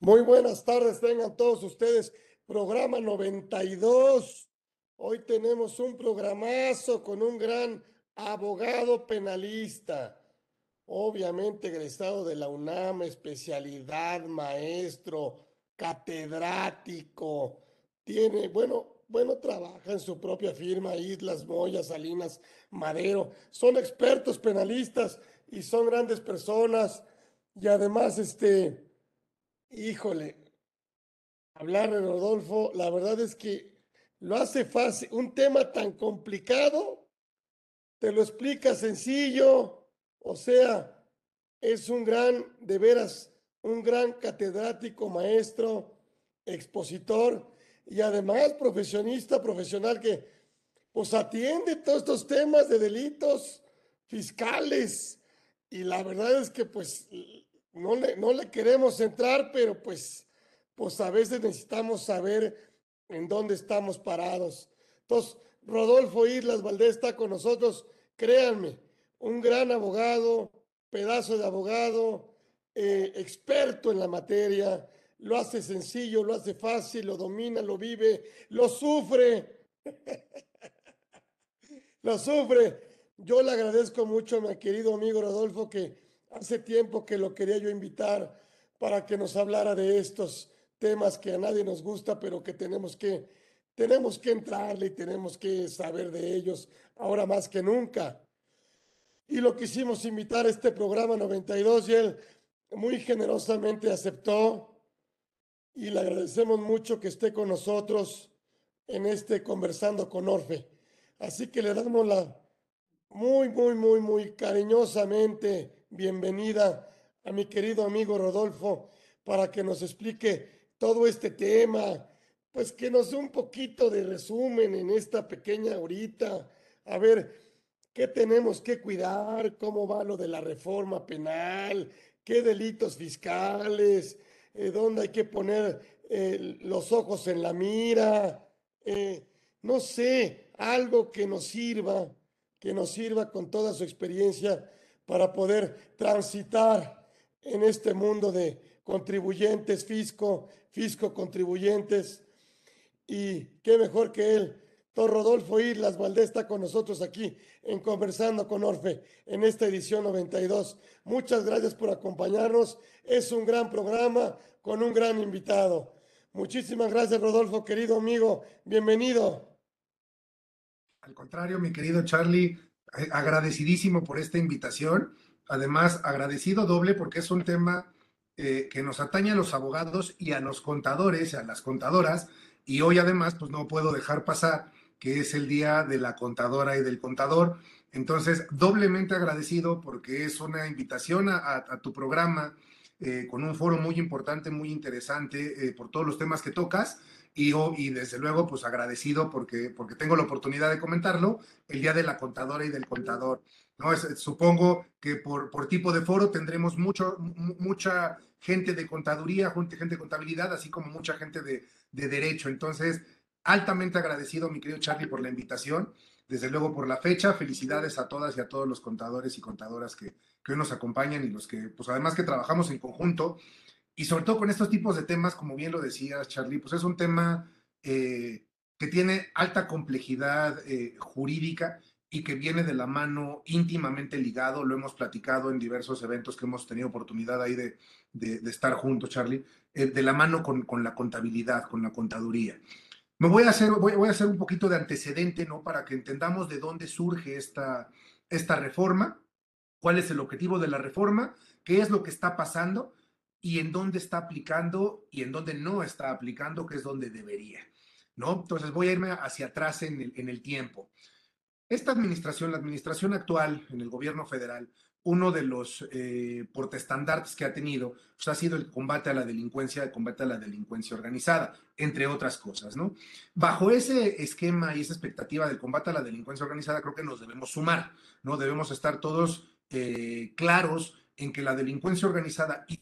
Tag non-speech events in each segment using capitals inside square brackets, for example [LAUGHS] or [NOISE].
Muy buenas tardes, tengan todos ustedes. Programa 92. Hoy tenemos un programazo con un gran abogado penalista. Obviamente egresado de la UNAM, especialidad, maestro, catedrático. Tiene, bueno, bueno, trabaja en su propia firma, Islas, Moya, Salinas, Madero. Son expertos penalistas y son grandes personas. Y además, este, Híjole, hablar de Rodolfo, la verdad es que lo hace fácil. Un tema tan complicado, te lo explica sencillo. O sea, es un gran, de veras, un gran catedrático, maestro, expositor y además profesionista, profesional que pues atiende todos estos temas de delitos fiscales. Y la verdad es que pues no le, no le queremos entrar, pero pues, pues a veces necesitamos saber en dónde estamos parados. Entonces, Rodolfo Islas Valdés está con nosotros, créanme, un gran abogado, pedazo de abogado, eh, experto en la materia, lo hace sencillo, lo hace fácil, lo domina, lo vive, lo sufre. [LAUGHS] lo sufre. Yo le agradezco mucho a mi querido amigo Rodolfo que Hace tiempo que lo quería yo invitar para que nos hablara de estos temas que a nadie nos gusta, pero que tenemos que, tenemos que entrarle y tenemos que saber de ellos ahora más que nunca. Y lo quisimos invitar a este programa 92 y él muy generosamente aceptó y le agradecemos mucho que esté con nosotros en este conversando con Orfe. Así que le damos la muy, muy, muy, muy cariñosamente bienvenida a mi querido amigo Rodolfo para que nos explique todo este tema, pues que nos dé un poquito de resumen en esta pequeña horita, a ver qué tenemos que cuidar, cómo va lo de la reforma penal, qué delitos fiscales, eh, dónde hay que poner eh, los ojos en la mira, eh, no sé, algo que nos sirva, que nos sirva con toda su experiencia para poder transitar en este mundo de contribuyentes, fisco, fisco contribuyentes. Y qué mejor que él, Don Rodolfo Islas Valdés está con nosotros aquí en Conversando con Orfe en esta edición 92. Muchas gracias por acompañarnos. Es un gran programa con un gran invitado. Muchísimas gracias, Rodolfo, querido amigo. Bienvenido. Al contrario, mi querido Charlie, agradecidísimo por esta invitación. Además, agradecido doble porque es un tema eh, que nos atañe a los abogados y a los contadores, a las contadoras. Y hoy además, pues no puedo dejar pasar que es el día de la contadora y del contador. Entonces, doblemente agradecido porque es una invitación a, tu programa eh, con un foro muy importante, muy interesante eh, por todos los temas que tocas y, desde luego, pues agradecido porque, porque tengo la oportunidad de comentarlo, el Día de la Contadora y del Contador. ¿no? supongo que por, por tipo de foro tendremos mucho, mucha gente de contaduría, gente de contabilidad, así como mucha gente de, de derecho. Entonces, altamente agradecido, mi querido Charlie, por la invitación. Desde luego por la fecha, felicidades a todas y a todos los contadores y contadoras que, que hoy nos acompañan y los que, pues además que trabajamos en conjunto y sobre todo con estos tipos de temas, como bien lo decías, Charlie, pues es un tema eh, que tiene alta complejidad eh, jurídica y que viene de la mano íntimamente ligado, lo hemos platicado en diversos eventos que hemos tenido oportunidad ahí de, de, estar juntos, Charlie, eh, de la mano con, con, la contabilidad, con la contaduría. Me voy a hacer, voy, a hacer un poquito de antecedente, ¿no? Para que entendamos de dónde surge esta, esta reforma, cuál es el objetivo de la reforma, qué es lo que está pasando y en dónde está aplicando y en dónde no está aplicando, que es donde debería, ¿no? Entonces voy a irme hacia atrás en el, en el tiempo. Esta administración, la administración actual en el gobierno federal, uno de los eh, portestandartes que ha tenido pues, ha sido el combate a la delincuencia, el combate a la delincuencia organizada, entre otras cosas, ¿no? Bajo ese esquema y esa expectativa del combate a la delincuencia organizada, creo que nos debemos sumar, ¿no? Debemos estar todos eh, claros en que la delincuencia organizada y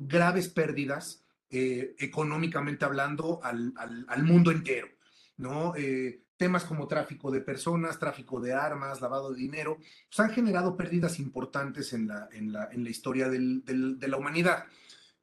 graves pérdidas eh, económicamente hablando al, al, mundo entero, ¿no? Eh, temas como tráfico de personas, tráfico de armas, lavado de dinero, pues han generado pérdidas importantes en la, en la, en la historia de la humanidad.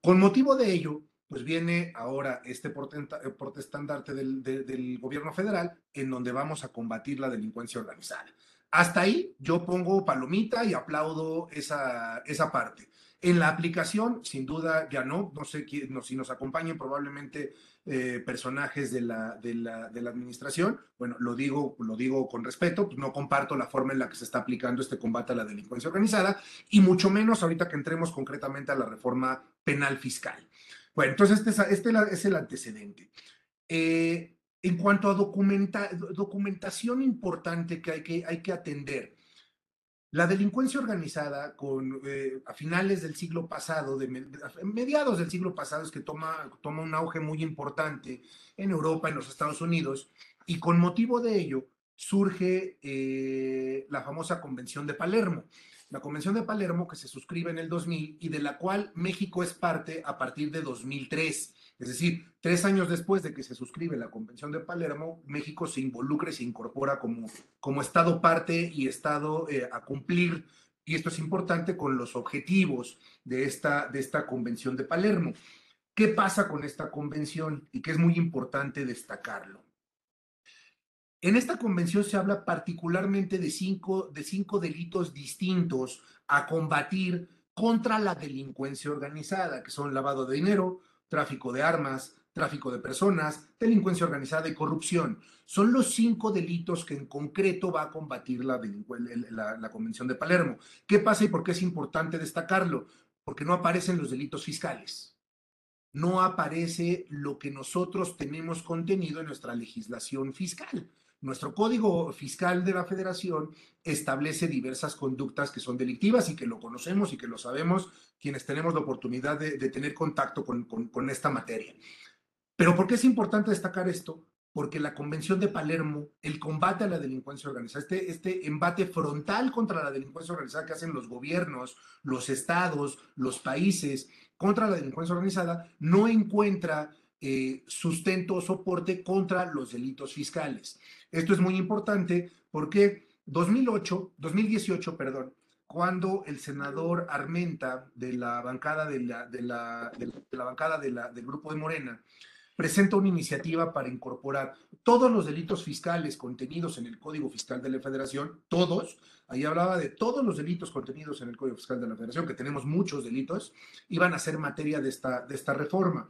Con motivo de ello, pues viene ahora este portestandarte del, del gobierno federal en donde vamos a combatir la delincuencia organizada. Hasta ahí yo pongo palomita y aplaudo esa, esa parte. En la aplicación, sin duda, ya no, no sé si nos acompañen probablemente eh, personajes de la, administración. Bueno, lo digo, lo digo con respeto, pues no comparto la forma en la que se está aplicando este combate a la delincuencia organizada y mucho menos ahorita que entremos concretamente a la reforma penal fiscal. Bueno, entonces este, este es el antecedente. Eh, en cuanto a documenta, documentación importante que hay que, hay que atender, la delincuencia organizada eh, a finales del siglo pasado, mediados del siglo pasado, es que toma, toma un auge muy importante en Europa, en los Estados Unidos, y con motivo de ello surge eh, la famosa Convención de Palermo. La Convención de Palermo que se suscribe en el 2000 y de la cual México es parte a partir de 2003. Es decir, tres años después de que se suscribe la Convención de Palermo, México se involucra y se incorpora como, como Estado parte y Estado eh, a cumplir, y esto es importante, con los objetivos de esta, de esta Convención de Palermo. ¿Qué pasa con esta convención? Y que es muy importante destacarlo. En esta convención se habla particularmente de cinco, de cinco delitos distintos a combatir contra la delincuencia organizada, que son lavado de dinero, tráfico de armas, tráfico de personas, delincuencia organizada y corrupción. Son los cinco delitos que en concreto va a combatir la, la, Convención de Palermo. ¿Qué pasa y por qué es importante destacarlo? Porque no aparecen los delitos fiscales. No aparece lo que nosotros tenemos contenido en nuestra legislación fiscal. Nuestro código fiscal de la federación establece diversas conductas que son delictivas y que lo conocemos y que lo sabemos quienes tenemos la oportunidad de, tener contacto con, con, esta materia. Pero ¿por qué es importante destacar esto? Porque la Convención de Palermo, el combate a la delincuencia organizada, este, este embate frontal contra la delincuencia organizada que hacen los gobiernos, los estados, los países contra la delincuencia organizada, no encuentra eh, sustento o soporte contra los delitos fiscales. Esto es muy importante porque 2008, 2018, perdón, cuando el senador Armenta de la bancada de la, de la, bancada del grupo de Morena presenta una iniciativa para incorporar todos los delitos fiscales contenidos en el Código Fiscal de la Federación, todos, ahí hablaba de todos los delitos contenidos en el Código Fiscal de la Federación, que tenemos muchos delitos, iban a ser materia de esta, de esta reforma.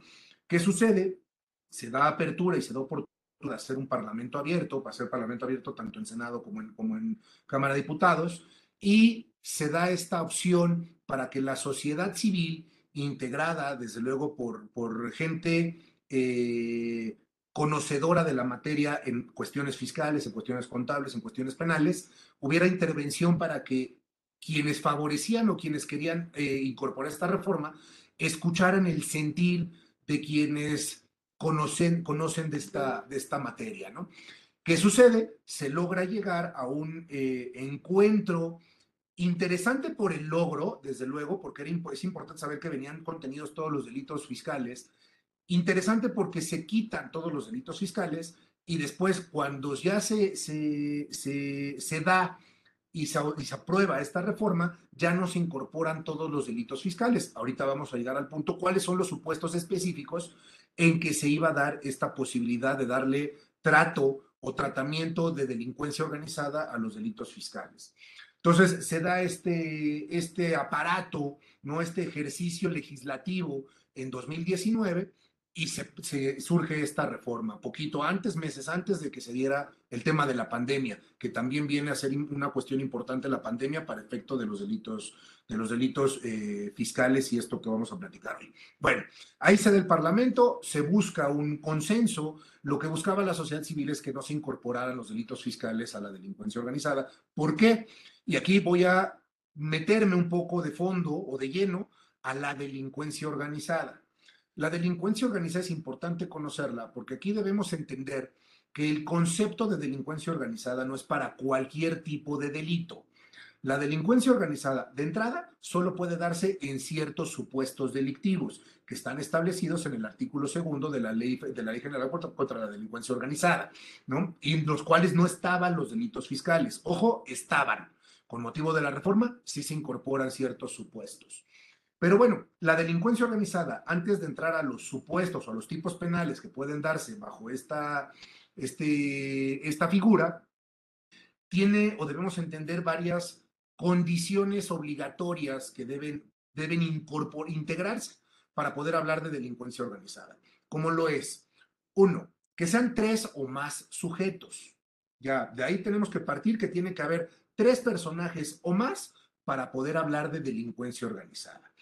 ¿Qué sucede? Se da apertura y se da oportunidad de hacer un parlamento abierto, para ser parlamento abierto tanto en Senado como en, como en Cámara de Diputados, y se da esta opción para que la sociedad civil, integrada desde luego por, por gente eh, conocedora de la materia en cuestiones fiscales, en cuestiones contables, en cuestiones penales, hubiera intervención para que quienes favorecían o quienes querían eh, incorporar esta reforma escucharan el sentir de quienes conocen, conocen de, esta, de esta materia, ¿no? ¿Qué sucede? Se logra llegar a un eh, encuentro interesante por el logro, desde luego, porque era, es importante saber que venían contenidos todos los delitos fiscales. Interesante porque se quitan todos los delitos fiscales y después cuando ya se, se, se, se da y se, aprueba esta reforma, ya no se incorporan todos los delitos fiscales. Ahorita vamos a llegar al punto cuáles son los supuestos específicos en que se iba a dar esta posibilidad de darle trato o tratamiento de delincuencia organizada a los delitos fiscales. Entonces se da este, este aparato, ¿no? este ejercicio legislativo en 2019 y se, surge esta reforma, poquito antes, meses antes de que se diera el tema de la pandemia, que también viene a ser una cuestión importante la pandemia para efecto de los delitos, de los delitos eh, fiscales y esto que vamos a platicar hoy. Bueno, ahí se da el Parlamento, se busca un consenso, lo que buscaba la sociedad civil es que no se incorporaran los delitos fiscales a la delincuencia organizada. ¿Por qué? Y aquí voy a meterme un poco de fondo o de lleno a la delincuencia organizada. La delincuencia organizada es importante conocerla porque aquí debemos entender que el concepto de delincuencia organizada no es para cualquier tipo de delito. La delincuencia organizada, de entrada, solo puede darse en ciertos supuestos delictivos que están establecidos en el artículo segundo de la ley, general contra la delincuencia organizada, ¿no? Y en los cuales no estaban los delitos fiscales. Ojo, estaban. Con motivo de la reforma, sí se incorporan ciertos supuestos. Pero bueno, la delincuencia organizada, antes de entrar a los supuestos o a los tipos penales que pueden darse bajo esta, este, esta figura, tiene o debemos entender varias condiciones obligatorias que deben, deben integrarse para poder hablar de delincuencia organizada. ¿Cómo lo es? Uno, que sean tres o más sujetos. Ya, de ahí tenemos que partir que tiene que haber tres personajes o más para poder hablar de delincuencia organizada.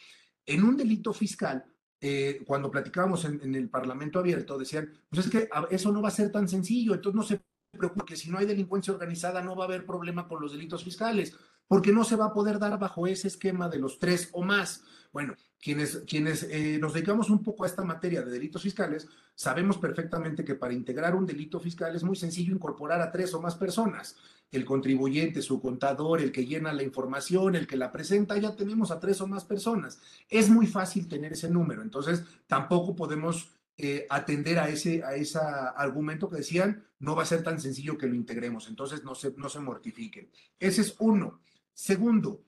En un delito fiscal, eh, cuando platicábamos en, el Parlamento abierto, decían, pues es que eso no va a ser tan sencillo, entonces no se preocupe que si no hay delincuencia organizada no va a haber problema con los delitos fiscales, porque no se va a poder dar bajo ese esquema de los tres o más. Bueno, quienes, quienes eh, nos dedicamos un poco a esta materia de delitos fiscales, sabemos perfectamente que para integrar un delito fiscal es muy sencillo incorporar a tres o más personas el contribuyente, su contador, el que llena la información, el que la presenta, ya tenemos a tres o más personas. Es muy fácil tener ese número, entonces tampoco podemos eh, atender a ese, a argumento que decían, no va a ser tan sencillo que lo integremos, entonces no se, no se mortifiquen. Ese es uno. Segundo,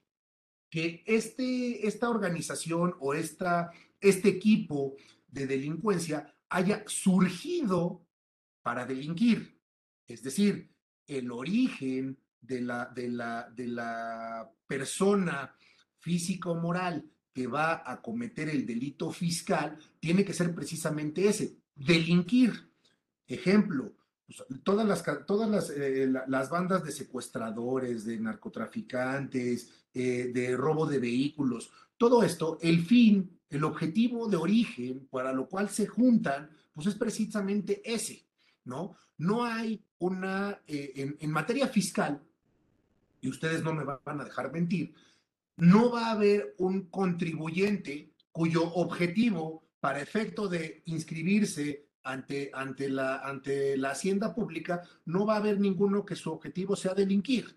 que este, esta organización o esta, este equipo de delincuencia haya surgido para delinquir. Es decir, el origen de la, de la, de la persona físico-moral que va a cometer el delito fiscal tiene que ser precisamente ese, delinquir. Ejemplo, pues, todas, las, todas las, eh, las, bandas de secuestradores, de narcotraficantes, eh, de robo de vehículos, todo esto, el fin, el objetivo de origen para lo cual se juntan, pues es precisamente ese, ¿no? No hay una, eh, en, materia fiscal, y ustedes no me van a dejar mentir, no va a haber un contribuyente cuyo objetivo para efecto de inscribirse ante, ante, la, ante la hacienda pública, no va a haber ninguno que su objetivo sea delinquir.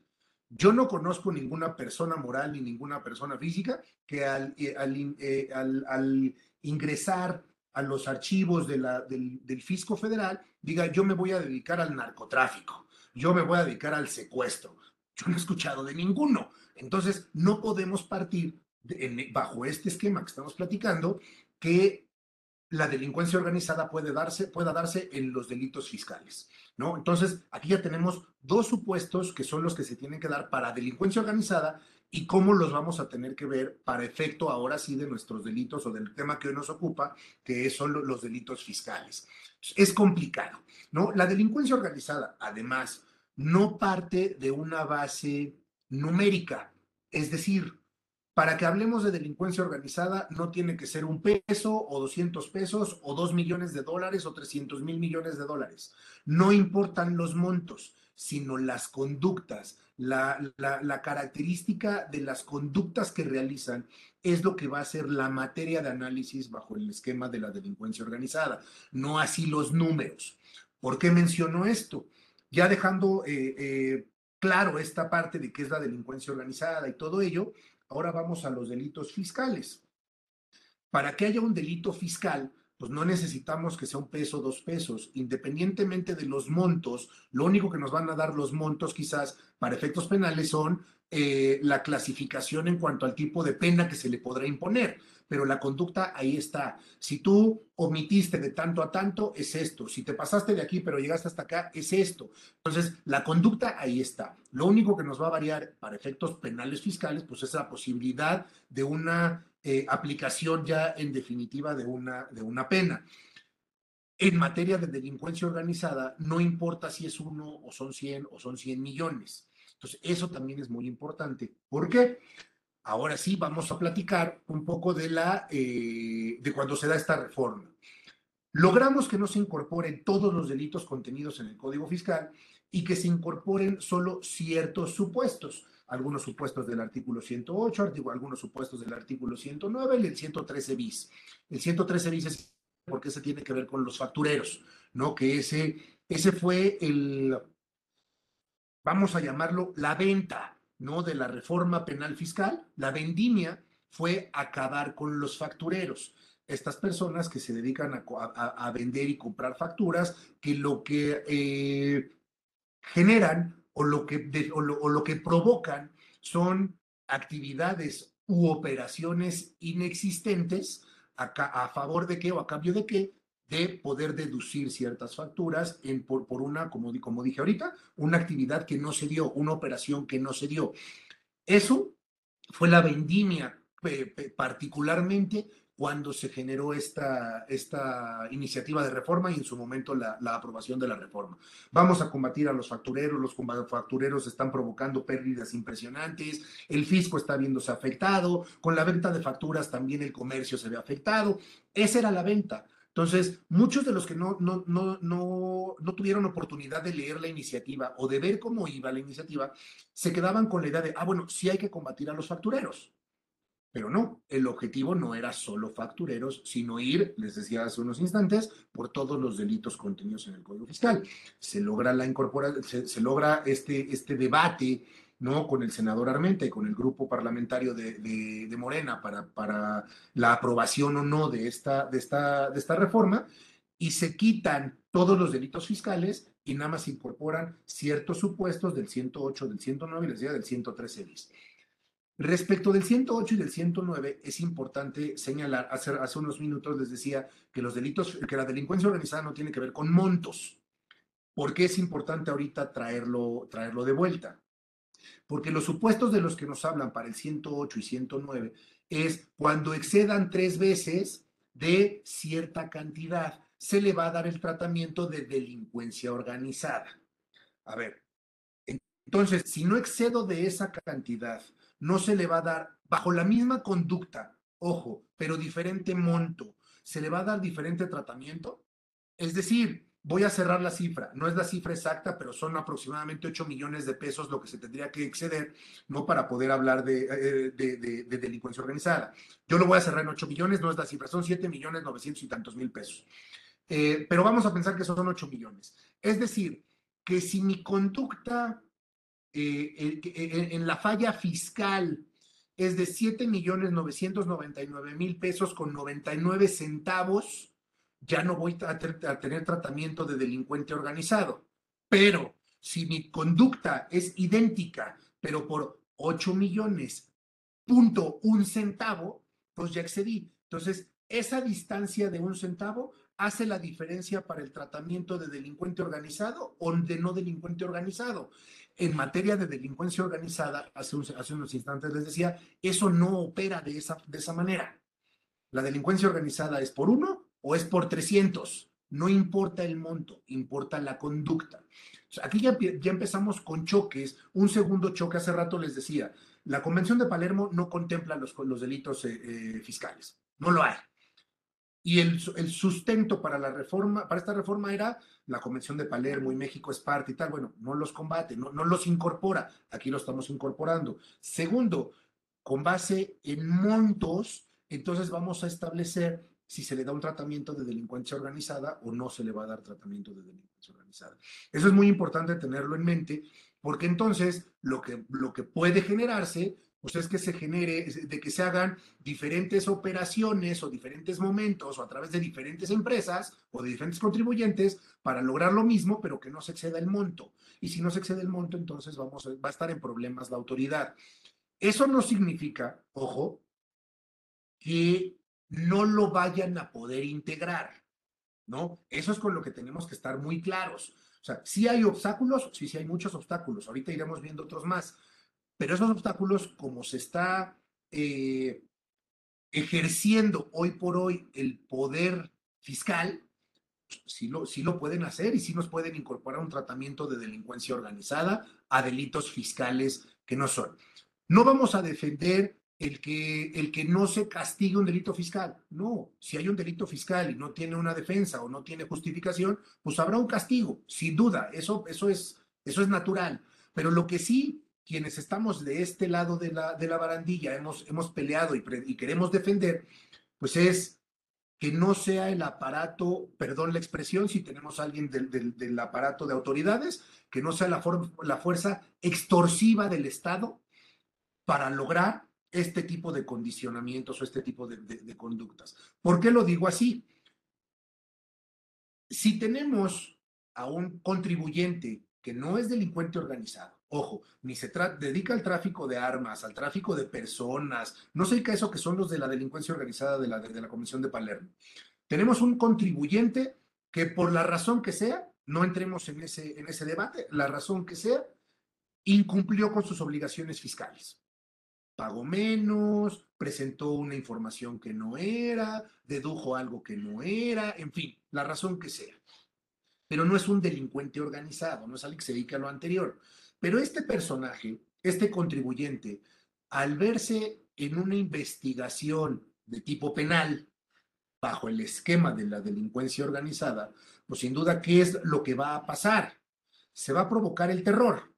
Yo no conozco ninguna persona moral ni ninguna persona física que al, eh, eh, al, al ingresar a los archivos de la, del, fisco federal, diga, yo me voy a dedicar al narcotráfico, yo me voy a dedicar al secuestro. Yo no he escuchado de ninguno. Entonces, no podemos partir bajo este esquema que estamos platicando, que la delincuencia organizada puede darse, pueda darse en los delitos fiscales, ¿no? Entonces, aquí ya tenemos dos supuestos que son los que se tienen que dar para delincuencia organizada y cómo los vamos a tener que ver para efecto ahora sí de nuestros delitos o del tema que hoy nos ocupa, que son los delitos fiscales. Es complicado, ¿no? La delincuencia organizada, además, no parte de una base numérica, es decir, para que hablemos de delincuencia organizada, no tiene que ser un peso o 200 pesos o 2 millones de dólares o 300 mil millones de dólares. No importan los montos, sino las conductas, la, la, característica de las conductas que realizan es lo que va a ser la materia de análisis bajo el esquema de la delincuencia organizada, no así los números. ¿Por qué menciono esto? Ya dejando eh, eh, claro esta parte de qué es la delincuencia organizada y todo ello, ahora vamos a los delitos fiscales. Para que haya un delito fiscal, pues no necesitamos que sea un peso, dos pesos. Independientemente de los montos, lo único que nos van a dar los montos quizás para efectos penales son eh, la clasificación en cuanto al tipo de pena que se le podrá imponer. Pero la conducta ahí está. Si tú omitiste de tanto a tanto, es esto. Si te pasaste de aquí pero llegaste hasta acá, es esto. Entonces, la conducta ahí está. Lo único que nos va a variar para efectos penales fiscales, pues es la posibilidad de una eh, aplicación ya en definitiva de una, de una pena. En materia de delincuencia organizada, no importa si es uno o son 100 o son 100 millones. Entonces, eso también es muy importante. ¿Por qué? Ahora sí, vamos a platicar un poco de, la, eh, de cuando se da esta reforma. Logramos que no se incorporen todos los delitos contenidos en el Código Fiscal y que se incorporen solo ciertos supuestos algunos supuestos del artículo 108, algunos supuestos del artículo 109 y el 113 bis. El 113 bis es porque se tiene que ver con los factureros, ¿no? Que ese, ese fue el, vamos a llamarlo, la venta, ¿no? De la reforma penal fiscal. La vendimia fue acabar con los factureros. Estas personas que se dedican a, vender y comprar facturas, que lo que eh, generan o lo que, o lo, que provocan son actividades u operaciones inexistentes a, a favor de qué o a cambio de qué de poder deducir ciertas facturas en, por, por una, como, como dije ahorita, una actividad que no se dio, una operación que no se dio. Eso fue la vendimia, particularmente cuando se generó esta, esta iniciativa de reforma y en su momento la, la, aprobación de la reforma. Vamos a combatir a los factureros, los factureros están provocando pérdidas impresionantes, el fisco está viéndose afectado, con la venta de facturas también el comercio se ve afectado. Esa era la venta. Entonces, muchos de los que no, no, no, no, no tuvieron oportunidad de leer la iniciativa o de ver cómo iba la iniciativa, se quedaban con la idea de, ah, bueno, sí hay que combatir a los factureros. Pero no, el objetivo no era solo factureros, sino ir, les decía hace unos instantes, por todos los delitos contenidos en el Código Fiscal. Se logra la incorporación, se, logra este, este debate ¿no? con el senador Armenta y con el grupo parlamentario de, de, Morena para, para, la aprobación o no de esta, de, esta, de esta reforma, y se quitan todos los delitos fiscales y nada más incorporan ciertos supuestos del 108, del 109 y les decía del 113 bis. Respecto del 108 y del 109, es importante señalar, hace, hace unos minutos les decía que los delitos, que la delincuencia organizada no tiene que ver con montos. ¿Por qué es importante ahorita traerlo, traerlo de vuelta? Porque los supuestos de los que nos hablan para el 108 y 109 es cuando excedan tres veces de cierta cantidad, se le va a dar el tratamiento de delincuencia organizada. A ver, entonces, si no excedo de esa cantidad, no se le va a dar bajo la misma conducta, ojo, pero diferente monto, se le va a dar diferente tratamiento. Es decir, voy a cerrar la cifra, no es la cifra exacta, pero son aproximadamente 8 millones de pesos lo que se tendría que exceder, ¿no? Para poder hablar de, eh, de, de, de, delincuencia organizada. Yo lo voy a cerrar en 8 millones, no es la cifra, son 7 millones 900 y tantos mil pesos. Eh, pero vamos a pensar que son 8 millones. Es decir, que si mi conducta eh, en la falla fiscal es de 7 millones 999 mil pesos con 99 centavos, ya no voy a, a tener tratamiento de delincuente organizado. Pero si mi conducta es idéntica, pero por 8 millones, punto un centavo, pues ya excedí. Entonces, esa distancia de un centavo hace la diferencia para el tratamiento de delincuente organizado o de no delincuente organizado. En materia de delincuencia organizada, hace, un, hace unos instantes les decía, eso no opera de esa, de esa manera. La delincuencia organizada es por uno o es por 300. No importa el monto, importa la conducta. Aquí ya, ya, empezamos con choques. Un segundo choque, hace rato les decía, la Convención de Palermo no contempla los, los delitos eh, eh, fiscales. No lo hay. Y el, el, sustento para la reforma, para esta reforma era la Convención de Palermo y México es parte y tal. Bueno, no los combate, no, no los incorpora. Aquí lo estamos incorporando. Segundo, con base en montos, entonces vamos a establecer si se le da un tratamiento de delincuencia organizada o no se le va a dar tratamiento de delincuencia organizada. Eso es muy importante tenerlo en mente, porque entonces lo que, lo que puede generarse pues es que se genere, de que se hagan diferentes operaciones o diferentes momentos o a través de diferentes empresas o de diferentes contribuyentes para lograr lo mismo, pero que no se exceda el monto. Y si no se excede el monto, entonces vamos va a estar en problemas la autoridad. Eso no significa, ojo, que no lo vayan a poder integrar, ¿no? Eso es con lo que tenemos que estar muy claros. O sea, sí hay obstáculos, sí, sí hay muchos obstáculos. Ahorita iremos viendo otros más. Pero esos obstáculos, como se está eh, ejerciendo hoy por hoy el poder fiscal, sí lo, sí lo pueden hacer y sí nos pueden incorporar un tratamiento de delincuencia organizada a delitos fiscales que no son. No vamos a defender el que, el que no se castigue un delito fiscal. No, si hay un delito fiscal y no tiene una defensa o no tiene justificación, pues habrá un castigo, sin duda, eso, eso, es, eso es natural. Pero lo que sí, quienes estamos de este lado de la, de la barandilla hemos, hemos peleado y, queremos defender, pues es que no sea el aparato, perdón la expresión, si tenemos a alguien del, del, aparato de autoridades, que no sea la, la fuerza extorsiva del Estado para lograr este tipo de condicionamientos o este tipo de conductas. ¿Por qué lo digo así? Si tenemos a un contribuyente que no es delincuente organizado, ojo, ni se dedica al tráfico de armas, al tráfico de personas, no sé qué eso que son los de la delincuencia organizada de la, de la Comisión de Palermo. Tenemos un contribuyente que por la razón que sea, no entremos en ese, en ese debate, la razón que sea, incumplió con sus obligaciones fiscales. Pagó menos, presentó una información que no era, dedujo algo que no era, en fin, la razón que sea. Pero no es un delincuente organizado, no es alguien que se dedica a lo anterior. Pero este personaje, este contribuyente, al verse en una investigación de tipo penal, bajo el esquema de la delincuencia organizada, pues sin duda, ¿qué es lo que va a pasar? Se va a provocar el terror.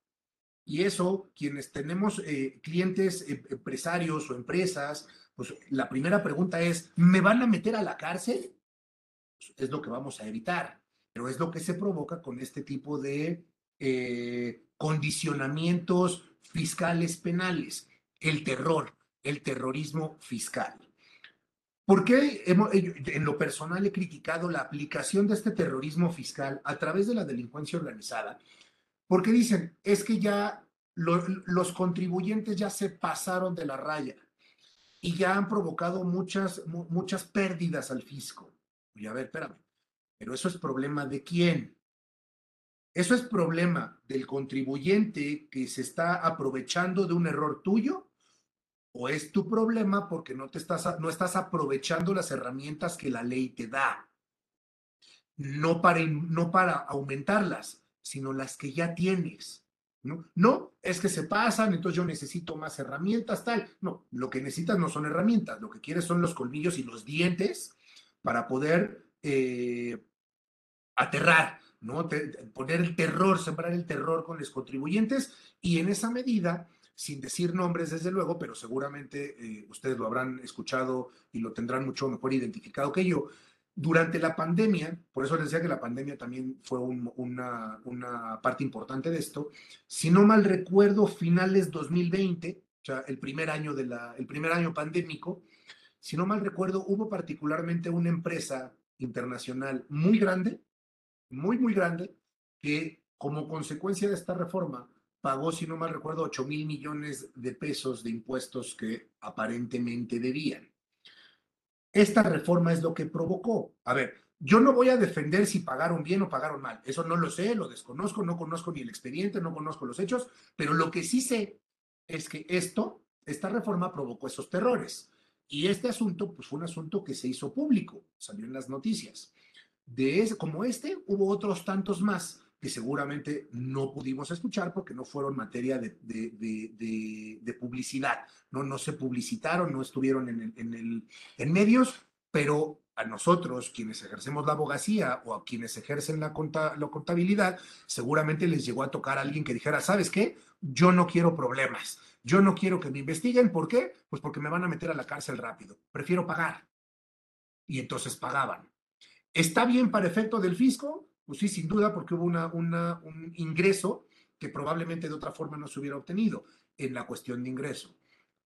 Y eso, quienes tenemos eh, clientes, eh, empresarios o empresas, pues la primera pregunta es, ¿me van a meter a la cárcel? Pues, es lo que vamos a evitar, pero es lo que se provoca con este tipo de eh, condicionamientos fiscales penales, el terror, el terrorismo fiscal. ¿Por qué en lo personal he criticado la aplicación de este terrorismo fiscal a través de la delincuencia organizada? Porque dicen, es que ya los contribuyentes ya se pasaron de la raya y ya han provocado muchas, muchas pérdidas al fisco. Y a ver, espérame, pero eso es problema de quién? Eso es problema del contribuyente que se está aprovechando de un error tuyo o es tu problema porque no te estás no estás aprovechando las herramientas que la ley te da. No para no para aumentarlas, sino las que ya tienes. ¿no? No, es que se pasan, entonces yo necesito más herramientas, tal. No, lo que necesitas no son herramientas, lo que quieres son los colmillos y los dientes para poder eh, aterrar, ¿no? poner el terror, sembrar el terror con los contribuyentes y en esa medida, sin decir nombres desde luego, pero seguramente eh, ustedes lo habrán escuchado y lo tendrán mucho mejor identificado que yo, durante la pandemia, por eso les decía que la pandemia también fue una, parte importante de esto, si no mal recuerdo, finales 2020, o sea, el primer año, de el primer año pandémico, si no mal recuerdo, hubo particularmente una empresa internacional muy grande, muy, muy grande, que como consecuencia de esta reforma pagó, si no mal recuerdo, 8 mil millones de pesos de impuestos que aparentemente debían. Esta reforma es lo que provocó. A ver, yo no voy a defender si pagaron bien o pagaron mal. Eso no lo sé, lo desconozco, no conozco ni el expediente, no conozco los hechos, pero lo que sí sé es que esto, esta reforma provocó esos terrores. Y este asunto, pues fue un asunto que se hizo público, salió en las noticias. De ese, como este, hubo otros tantos más que seguramente no pudimos escuchar porque no fueron materia de, de, publicidad, ¿no? no se publicitaron, no estuvieron en, el, en medios, pero a nosotros, quienes ejercemos la abogacía o a quienes ejercen la, la contabilidad, seguramente les llegó a tocar a alguien que dijera, ¿sabes qué? Yo no quiero problemas, yo no quiero que me investiguen, ¿por qué? Pues porque me van a meter a la cárcel rápido, prefiero pagar. Y entonces pagaban. ¿Está bien para efecto del fisco? Pues sí, sin duda, porque hubo un ingreso que probablemente de otra forma no se hubiera obtenido en la cuestión de ingreso.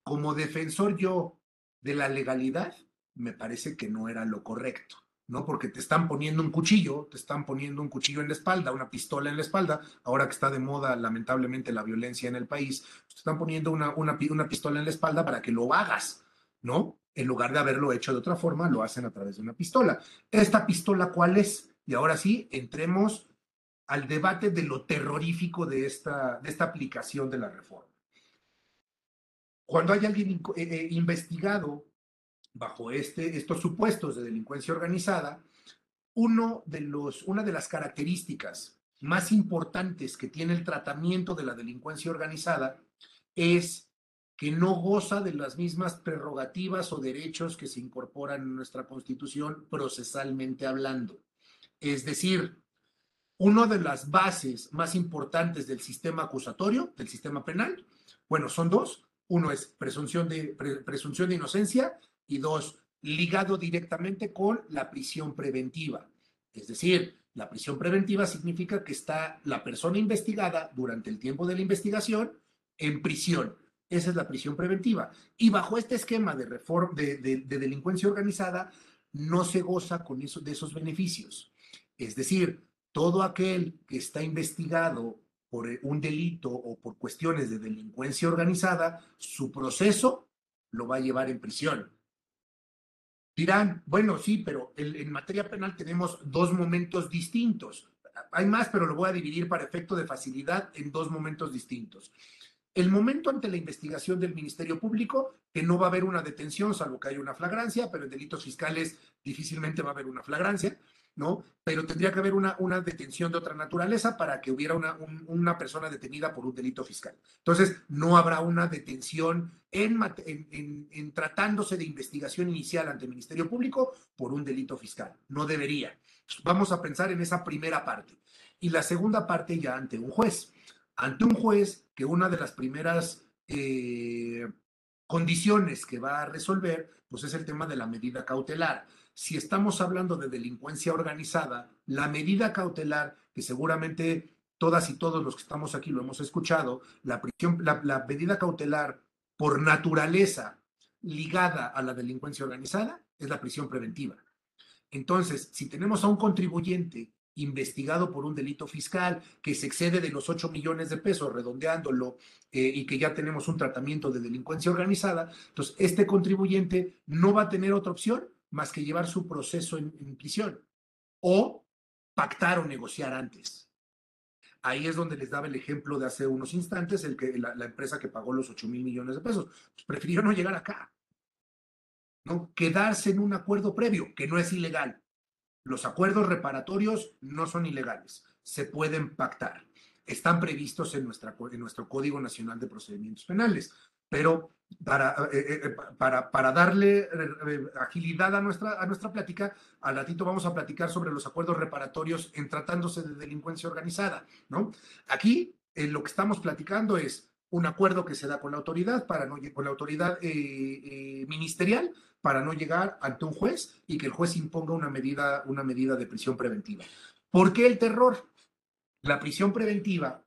Como defensor yo de la legalidad, me parece que no era lo correcto, ¿no? Porque te están poniendo un cuchillo, te están poniendo un cuchillo en la espalda, una pistola en la espalda, ahora que está de moda lamentablemente la violencia en el país, te están poniendo una, una pistola en la espalda para que lo hagas, ¿no? En lugar de haberlo hecho de otra forma, lo hacen a través de una pistola. ¿Esta pistola cuál es? Y ahora sí, entremos al debate de lo terrorífico de esta, de esta aplicación de la reforma. Cuando hay alguien eh, eh, investigado bajo este, estos supuestos de delincuencia organizada, uno de los, una de las características más importantes que tiene el tratamiento de la delincuencia organizada es que no goza de las mismas prerrogativas o derechos que se incorporan en nuestra constitución procesalmente hablando. Es decir, una de las bases más importantes del sistema acusatorio, del sistema penal, bueno, son dos. Uno es presunción de, presunción de inocencia y dos, ligado directamente con la prisión preventiva. Es decir, la prisión preventiva significa que está la persona investigada durante el tiempo de la investigación en prisión. Esa es la prisión preventiva. Y bajo este esquema de, de, delincuencia organizada, no se goza con eso, de esos beneficios. Es decir, todo aquel que está investigado por eh, un delito o por cuestiones de delincuencia organizada, su proceso lo va a llevar en prisión. Dirán, bueno, sí, pero en, materia penal tenemos dos momentos distintos. Hay más, pero lo voy a dividir para efecto de facilidad en dos momentos distintos. El momento ante la investigación del Ministerio Público, que no va a haber una detención, salvo que haya una flagrancia, pero en delitos fiscales difícilmente va a haber una flagrancia. ¿no? Pero tendría que haber una, una detención de otra naturaleza para que hubiera una, una, persona detenida por un delito fiscal. Entonces, no habrá una detención en, en, tratándose de investigación inicial ante el Ministerio Público por un delito fiscal. No debería. Vamos a pensar en esa primera parte. Y la segunda parte ya ante un juez. Ante un juez que una de las primeras... Eh, condiciones que va a resolver, pues es el tema de la medida cautelar si estamos hablando de delincuencia organizada, la medida cautelar, que seguramente todas y todos los que estamos aquí lo hemos escuchado, la, la, medida cautelar por naturaleza ligada a la delincuencia organizada es la prisión preventiva. Entonces, si tenemos a un contribuyente investigado por un delito fiscal que se excede de los 8 millones de pesos, redondeándolo, eh, y que ya tenemos un tratamiento de delincuencia organizada, entonces este contribuyente no va a tener otra opción más que llevar su proceso en, prisión o pactar o negociar antes. Ahí es donde les daba el ejemplo de hace unos instantes, el que, la, empresa que pagó los 8 mil millones de pesos. Pues prefirió no llegar acá. ¿no? Quedarse en un acuerdo previo, que no es ilegal. Los acuerdos reparatorios no son ilegales, se pueden pactar. Están previstos en, nuestro Código Nacional de Procedimientos Penales pero para, eh, eh, eh, darle agilidad a nuestra, a nuestra plática, al ratito vamos a platicar sobre los acuerdos reparatorios en tratándose de delincuencia organizada, ¿no? Aquí lo que estamos platicando es un acuerdo que se da con la autoridad, para no, con la autoridad ministerial, para no llegar ante un juez y que el juez imponga una medida, una medida de prisión preventiva. ¿Por qué el terror? La prisión preventiva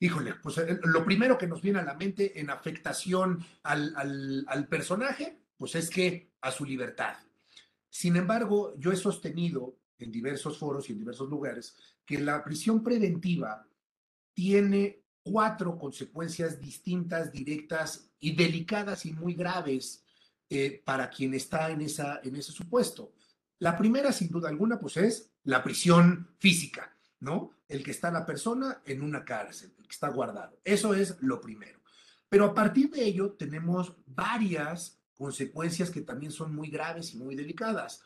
híjole, pues eh, lo primero que nos viene a la mente en afectación al, personaje, pues es que a su libertad. Sin embargo, yo he sostenido en diversos foros y en diversos lugares que la prisión preventiva tiene cuatro consecuencias distintas, directas y delicadas y muy graves eh, para quien está en, esa, en ese supuesto. La primera, sin duda alguna, pues es la prisión física. ¿no? El que está la persona en una cárcel, el que está guardado. Eso es lo primero. Pero a partir de ello tenemos varias consecuencias que también son muy graves y muy delicadas.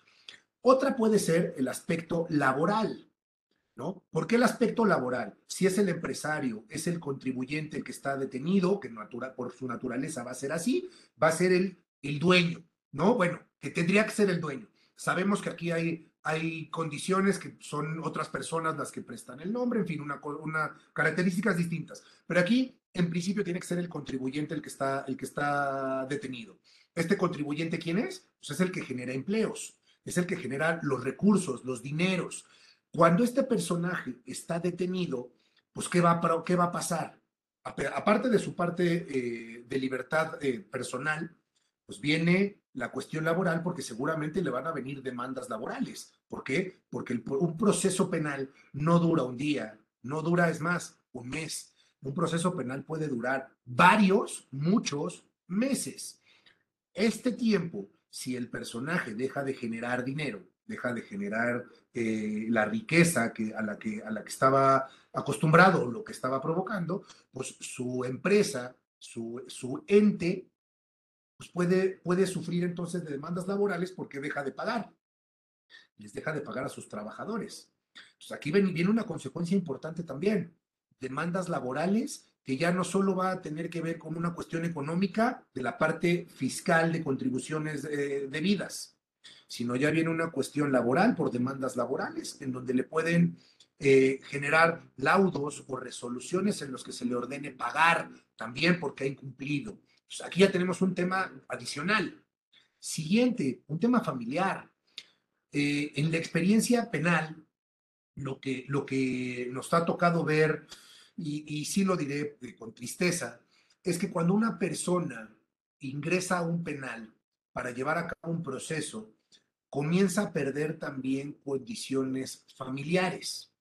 Otra puede ser el aspecto laboral, ¿no? ¿Por qué el aspecto laboral? Si es el empresario, es el contribuyente el que está detenido, que por su naturaleza va a ser así, va a ser el, el dueño, ¿no? Bueno, que tendría que ser el dueño. Sabemos que aquí hay hay condiciones que son otras personas las que prestan el nombre, en fin, una, características distintas. Pero aquí, en principio, tiene que ser el contribuyente el que está, el que está detenido. ¿Este contribuyente quién es? Pues es el que genera empleos, es el que genera los recursos, los dineros. Cuando este personaje está detenido, pues ¿qué va, qué va a pasar? Aparte de su parte eh, de libertad eh, personal, pues viene la cuestión laboral porque seguramente le van a venir demandas laborales. ¿Por qué? Porque un proceso penal no dura un día, no dura, es más, un mes. Un proceso penal puede durar varios, muchos meses. Este tiempo, si el personaje deja de generar dinero, deja de generar eh, la riqueza que, a, la que, a la que estaba acostumbrado, lo que estaba provocando, pues su empresa, su, su ente pues puede, puede sufrir entonces de demandas laborales porque deja de pagar. Les deja de pagar a sus trabajadores. Entonces aquí viene, una consecuencia importante también. Demandas laborales que ya no solo va a tener que ver con una cuestión económica de la parte fiscal de contribuciones eh, debidas, sino ya viene una cuestión laboral por demandas laborales, en donde le pueden eh, generar laudos o resoluciones en los que se le ordene pagar también porque ha incumplido. Pues, aquí ya tenemos un tema adicional. Siguiente, un tema familiar. Eh, en la experiencia penal, lo que, lo que nos ha tocado ver, y, y sí lo diré con tristeza, es que cuando una persona ingresa a un penal para llevar a cabo un proceso, comienza a perder también condiciones familiares.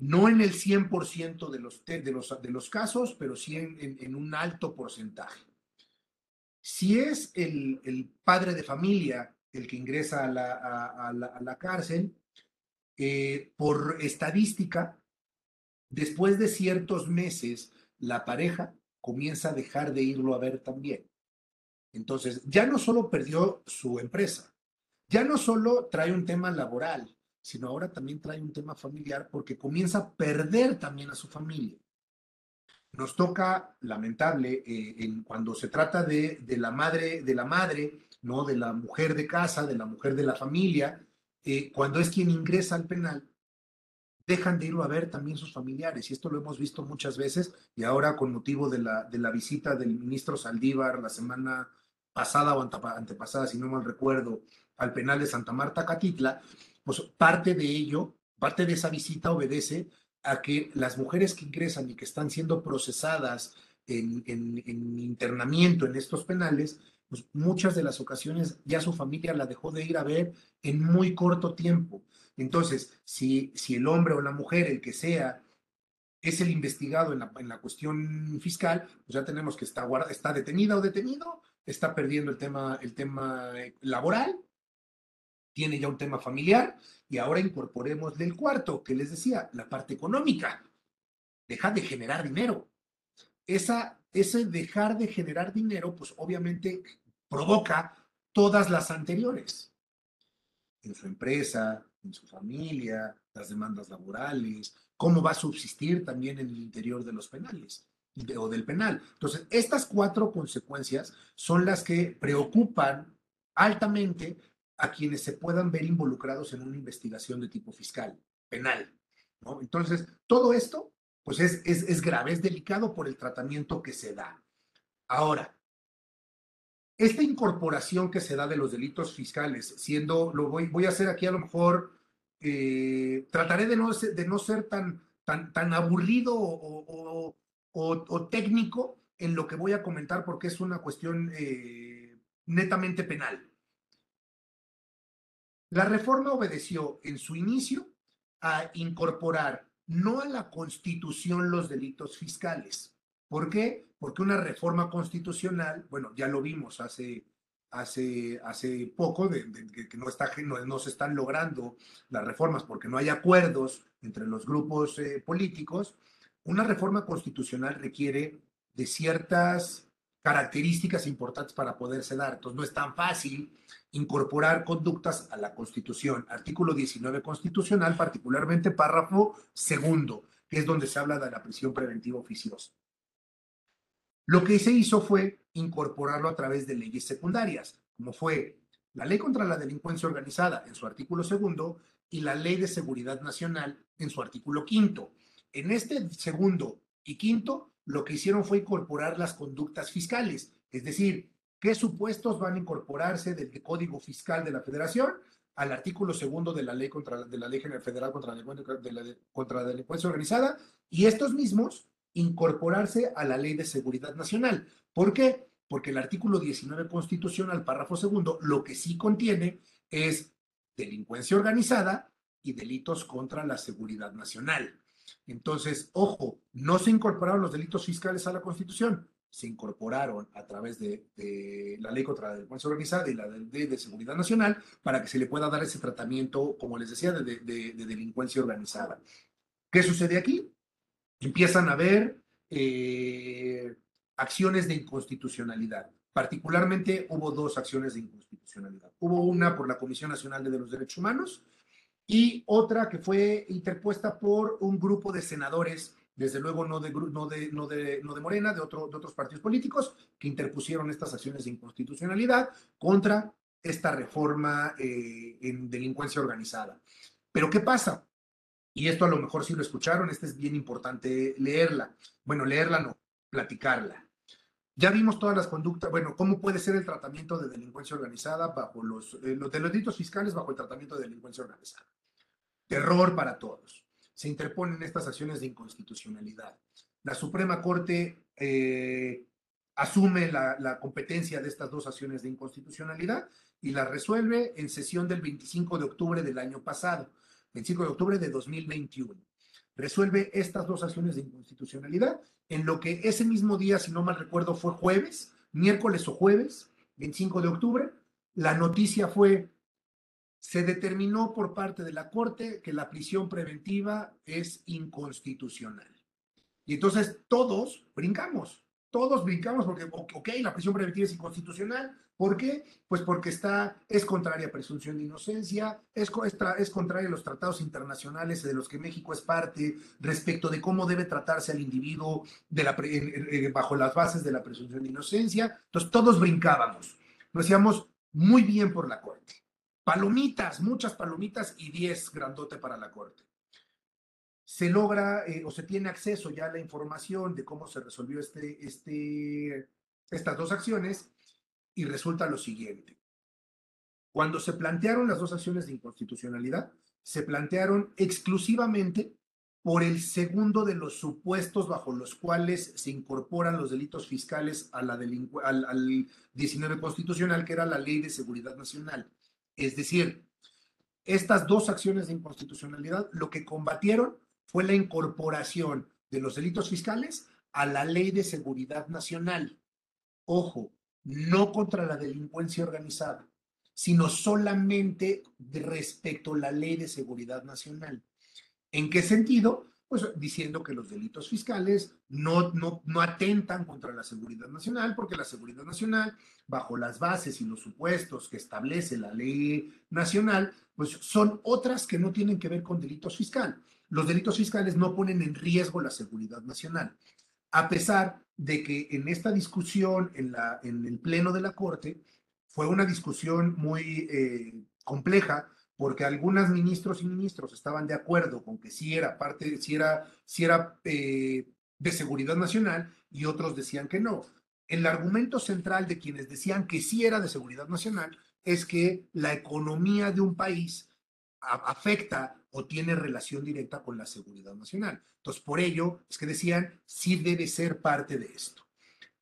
No en el 100% de los, de, los, de los casos, pero sí en, un alto porcentaje. Si es el, padre de familia el que ingresa a la, cárcel, eh, por estadística, después de ciertos meses, la pareja comienza a dejar de irlo a ver también. Entonces, ya no solo perdió su empresa, ya no solo trae un tema laboral, sino ahora también trae un tema familiar porque comienza a perder también a su familia. Nos toca, lamentable, eh, en, cuando se trata de, de, la madre, de la madre, ¿no? De la mujer de casa, de la mujer de la familia, eh, cuando es quien ingresa al penal, dejan de irlo a ver también sus familiares. Y esto lo hemos visto muchas veces y ahora con motivo de la, de la visita del ministro Saldívar la semana pasada o antepasada, si no mal recuerdo, al penal de Santa Marta, Catitla, pues parte de ello, parte de esa visita obedece a que las mujeres que ingresan y que están siendo procesadas en, internamiento en estos penales, pues muchas de las ocasiones ya su familia la dejó de ir a ver en muy corto tiempo. Entonces, si, el hombre o la mujer, el que sea, es el investigado en la, cuestión fiscal, pues ya tenemos que está, está detenida o detenido, está perdiendo el tema, el tema laboral tiene ya un tema familiar y ahora incorporemos del cuarto, que les decía, la parte económica. Deja de generar dinero. Esa, ese dejar de generar dinero, pues obviamente provoca todas las anteriores. En su empresa, en su familia, las demandas laborales, cómo va a subsistir también en el interior de los penales o del penal. Entonces, estas cuatro consecuencias son las que preocupan altamente a quienes se puedan ver involucrados en una investigación de tipo fiscal, penal. ¿no? Entonces, todo esto, pues es, es, grave, es delicado por el tratamiento que se da. Ahora, esta incorporación que se da de los delitos fiscales, siendo, lo voy, voy a hacer aquí a lo mejor, eh, trataré de no, de no ser tan, tan, tan aburrido o, o, técnico en lo que voy a comentar porque es una cuestión eh, netamente penal. La reforma obedeció en su inicio a incorporar no a la constitución los delitos fiscales. ¿Por qué? Porque una reforma constitucional, bueno, ya lo vimos hace, hace, hace poco, de, que no, está, no, se están logrando las reformas porque no hay acuerdos entre los grupos eh, políticos, una reforma constitucional requiere de ciertas características importantes para poderse dar. Entonces, no es tan fácil incorporar conductas a la Constitución. Artículo 19 constitucional, particularmente párrafo segundo, que es donde se habla de la prisión preventiva oficiosa. Lo que se hizo fue incorporarlo a través de leyes secundarias, como fue la Ley contra la Delincuencia Organizada en su artículo segundo y la Ley de Seguridad Nacional en su artículo quinto. En este segundo y quinto, lo que hicieron fue incorporar las conductas fiscales, es decir, qué supuestos van a incorporarse del Código Fiscal de la Federación al artículo segundo de la Ley contra de la Ley General Federal contra la, contra la delincuencia organizada y estos mismos incorporarse a la Ley de Seguridad Nacional. ¿Por qué? Porque el artículo 19 constitucional, párrafo segundo, lo que sí contiene es delincuencia organizada y delitos contra la seguridad nacional. Entonces, ojo, no se incorporaron los delitos fiscales a la Constitución, se incorporaron a través de, la ley contra la delincuencia organizada y la ley de, seguridad nacional para que se le pueda dar ese tratamiento, como les decía, de, delincuencia organizada. ¿Qué sucede aquí? Empiezan a haber eh, acciones de inconstitucionalidad. Particularmente hubo dos acciones de inconstitucionalidad. Hubo una por la Comisión Nacional de los Derechos Humanos y otra que fue interpuesta por un grupo de senadores, desde luego no de, no de, no de, no de Morena, de, otro, de otros partidos políticos, que interpusieron estas acciones de inconstitucionalidad contra esta reforma eh, en delincuencia organizada. Pero ¿qué pasa? Y esto a lo mejor sí lo escucharon, este es bien importante leerla. Bueno, leerla no, platicarla. Ya vimos todas las conductas, bueno, cómo puede ser el tratamiento de delincuencia organizada bajo los, eh, los delitos fiscales bajo el tratamiento de delincuencia organizada terror para todos. Se interponen estas acciones de inconstitucionalidad. La Suprema Corte eh, asume la, competencia de estas dos acciones de inconstitucionalidad y la resuelve en sesión del 25 de octubre del año pasado, 25 de octubre de 2021. resuelve estas dos acciones de inconstitucionalidad en lo que ese mismo día, si no mal recuerdo, fue jueves, miércoles o jueves, 25 de octubre, la noticia fue, se determinó por parte de la Corte que la prisión preventiva es inconstitucional. Y entonces todos brincamos, todos brincamos porque, ok, la prisión preventiva es inconstitucional. ¿Por qué? Pues porque está, es contraria a presunción de inocencia, es, es contraria a los tratados internacionales de los que México es parte respecto de cómo debe tratarse al individuo bajo las bases de la presunción de inocencia. Entonces todos brincábamos. Lo decíamos muy bien por la Corte. Palomitas, muchas palomitas y 10 grandote para la Corte se logra eh, o se tiene acceso ya a la información de cómo se resolvió este, este, estas dos acciones y resulta lo siguiente. Cuando se plantearon las dos acciones de inconstitucionalidad, se plantearon exclusivamente por el segundo de los supuestos bajo los cuales se incorporan los delitos fiscales a la al, al 19 constitucional, que era la Ley de Seguridad Nacional. Es decir, estas dos acciones de inconstitucionalidad lo que combatieron fue la incorporación de los delitos fiscales a la ley de seguridad nacional. Ojo, no contra la delincuencia organizada, sino solamente respecto a la ley de seguridad nacional. ¿En qué sentido? Pues diciendo que los delitos fiscales no, no, no atentan contra la seguridad nacional, porque la seguridad nacional, bajo las bases y los supuestos que establece la ley nacional, pues son otras que no tienen que ver con delitos fiscales los delitos fiscales no ponen en riesgo la seguridad nacional, a pesar de que en esta discusión en, la, en el Pleno de la Corte fue una discusión muy eh, compleja porque algunos ministros y ministros estaban de acuerdo con que sí era parte, sí era, era eh, de seguridad nacional y otros decían que no. El argumento central de quienes decían que sí era de seguridad nacional es que la economía de un país afecta o tiene relación directa con la seguridad nacional. Entonces, por ello es que decían, sí debe ser parte de esto.